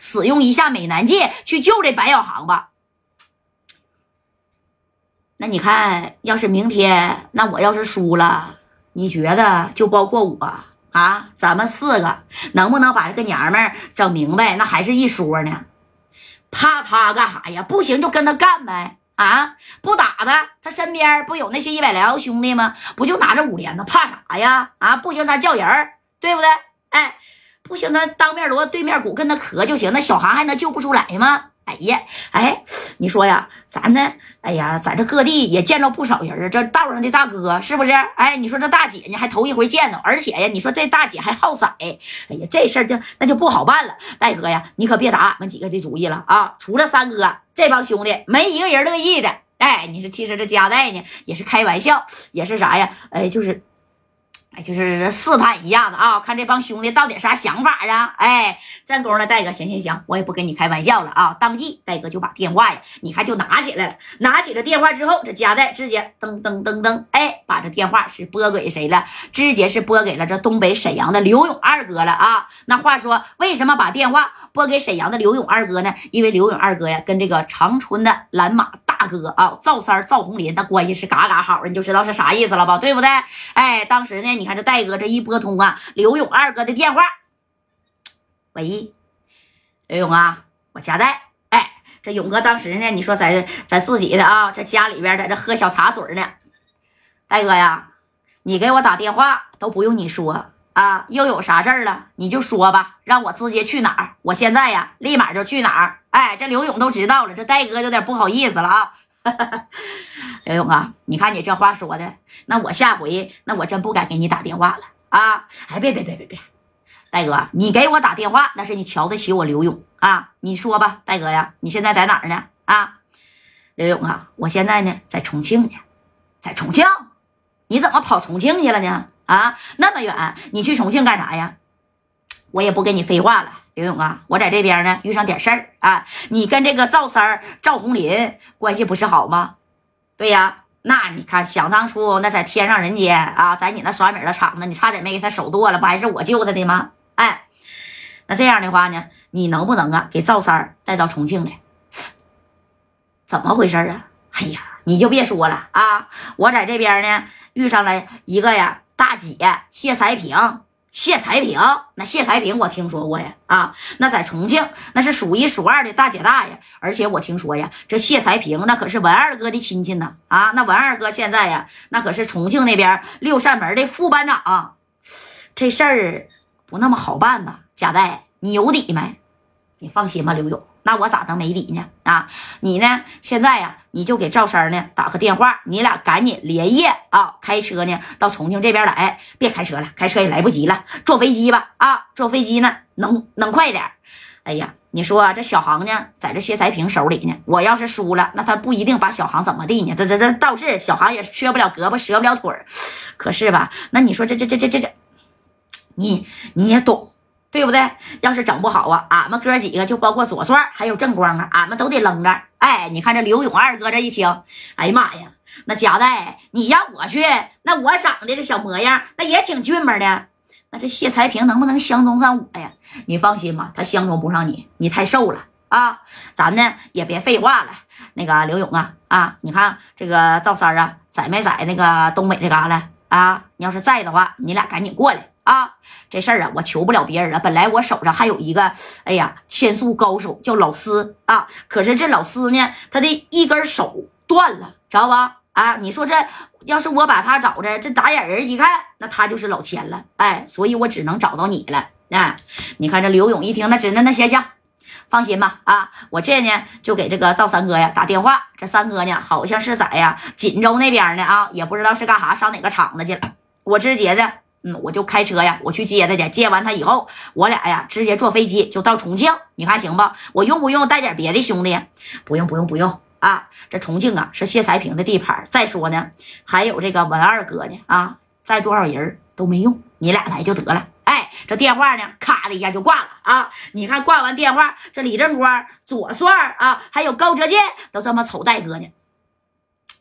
使用一下美男计去救这白小航吧。那你看，要是明天，那我要是输了，你觉得就包括我啊，咱们四个能不能把这个娘们儿整明白？那还是一说呢。怕他干啥呀？不行就跟他干呗。啊，不打的，他身边不有那些一百来个兄弟吗？不就拿着五连呢？怕啥呀？啊，不行他叫人对不对？哎，不行他当面锣对面鼓跟他磕就行。那小航还能救不出来吗？哎呀，哎，你说呀，咱呢？哎呀，在这各地也见着不少人这道上的大哥是不是？哎，你说这大姐呢，还头一回见着，而且呀，你说这大姐还好色，哎呀，这事儿就那就不好办了。大哥呀，你可别打俺们几个的主意了啊！除了三哥，这帮兄弟没一个人乐意的。哎，你说其实这夹带呢，也是开玩笑，也是啥呀？哎，就是。就是试探一下子啊，看这帮兄弟到底啥想法啊？哎，这功夫戴哥，行行行，我也不跟你开玩笑了啊！当即戴哥就把电话呀，你看就拿起来了。拿起了电话之后，这夹带直接噔噔噔噔，哎，把这电话是拨给谁了？直接是拨给了这东北沈阳的刘勇二哥了啊！那话说，为什么把电话拨给沈阳的刘勇二哥呢？因为刘勇二哥呀，跟这个长春的蓝马大哥啊，赵三赵红林，那关系是嘎嘎好，你就知道是啥意思了吧？对不对？哎，当时呢，你。你看这戴哥这一拨通啊，刘勇二哥的电话。喂，刘勇啊，我家戴。哎，这勇哥当时呢，你说在在自己的啊，在家里边在这喝小茶水呢。戴哥呀，你给我打电话都不用你说啊，又有啥事儿了你就说吧，让我直接去哪儿，我现在呀立马就去哪儿。哎，这刘勇都知道了，这戴哥有点不好意思了啊。刘勇啊，你看你这话说的，那我下回那我真不敢给你打电话了啊！哎，别别别别别，戴哥，你给我打电话那是你瞧得起我刘勇啊！你说吧，戴哥呀，你现在在哪儿呢？啊，刘勇啊，我现在呢在重庆呢，在重庆，你怎么跑重庆去了呢？啊，那么远，你去重庆干啥呀？我也不跟你废话了。刘勇啊，我在这边呢，遇上点事儿啊。你跟这个赵三儿、赵红林关系不是好吗？对呀，那你看，想当初那在天上人间啊，在你那耍米的场子，你差点没给他手剁了，不还是我救他的吗？哎，那这样的话呢，你能不能啊，给赵三儿带到重庆来？怎么回事啊？哎呀，你就别说了啊，我在这边呢，遇上了一个呀，大姐谢才平。谢才平，那谢才平我听说过呀，啊，那在重庆那是数一数二的大姐大呀，而且我听说呀，这谢才平那可是文二哥的亲戚呢，啊，那文二哥现在呀，那可是重庆那边六扇门的副班长，这事儿不那么好办吧？贾代，你有底没？你放心吧，刘勇。那我咋能没理呢？啊，你呢？现在呀，你就给赵三呢打个电话，你俩赶紧连夜啊，开车呢到重庆这边来。别开车了，开车也来不及了，坐飞机吧。啊，坐飞机呢能能快点。哎呀，你说这小航呢，在这谢才平手里呢。我要是输了，那他不一定把小航怎么地呢？这这这倒是小航也缺不了胳膊，折不了腿儿。可是吧，那你说这这这这这这，你你也懂。对不对？要是整不好啊，俺们哥几个就包括左帅还有正光啊，俺们都得扔着。哎，你看这刘勇二哥这一听，哎呀妈呀，那夹带你让我去，那我长得这小模样，那也挺俊美的。那这谢才平能不能相中上我呀？你放心吧，他相中不上你，你太瘦了啊。咱呢也别废话了，那个刘勇啊啊，你看这个赵三啊，在没在那个东北这旮旯啊？你要是在的话，你俩赶紧过来。啊，这事儿啊，我求不了别人了。本来我手上还有一个，哎呀，千速高手叫老司啊。可是这老司呢，他的一根手断了，知道吧？啊，你说这要是我把他找着，这打眼人一看，那他就是老千了。哎，所以我只能找到你了。啊，你看这刘勇一听，那真的那行行，放心吧。啊，我这呢就给这个赵三哥呀打电话。这三哥呢好像是在呀锦州那边呢啊，也不知道是干啥，上哪个厂子去了。我直接的。嗯，我就开车呀，我去接他去。接完他以后，我俩呀直接坐飞机就到重庆。你看行不？我用不用带点别的兄弟？不用，不用，不用啊！这重庆啊是谢才平的地盘。再说呢，还有这个文二哥呢啊，再多少人都没用，你俩来就得了。哎，这电话呢，咔的一下就挂了啊！你看挂完电话，这李正光、左帅啊，还有高哲健都这么瞅戴哥呢。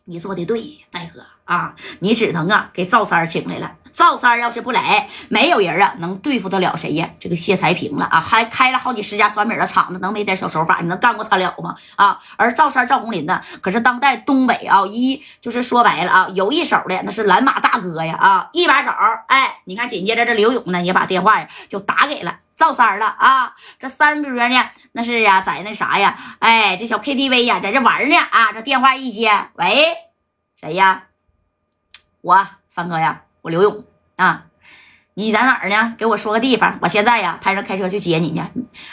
你做的对，戴哥啊，你只能啊给赵三请来了。赵三要是不来，没有人啊能对付得了谁呀？这个谢才平了啊，还开了好几十家酸米的厂子，能没点小手法？你能干过他了吗？啊！而赵三赵红林呢，可是当代东北啊一就是说白了啊，有一手的那是蓝马大哥呀啊，一把手。哎，你看紧接着这刘勇呢也把电话呀就打给了赵三了啊。这三哥呢那是呀在那啥呀，哎，这小 KTV 呀在这玩呢啊。这电话一接，喂，谁呀？我三哥呀，我刘勇啊，你在哪儿呢？给我说个地方，我现在呀派人开车去接你去。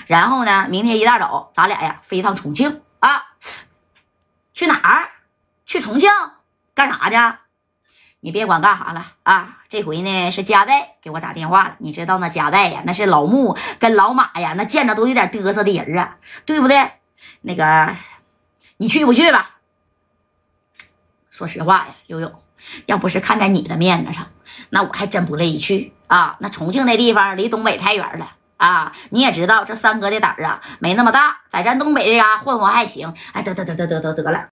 然后呢，明天一大早咱俩呀飞一趟重庆啊。去哪儿？去重庆干啥去？你别管干啥了啊！这回呢是加代给我打电话了。你知道那加代呀，那是老穆跟老马呀，那见着都有点嘚瑟的人啊，对不对？那个，你去不去吧？说实话呀，刘勇。要不是看在你的面子上，那我还真不乐意去啊！那重庆那地方离东北太远了啊！你也知道这三哥的胆儿啊，没那么大，在咱东北这嘎混混还行。哎，得得得得得得得了。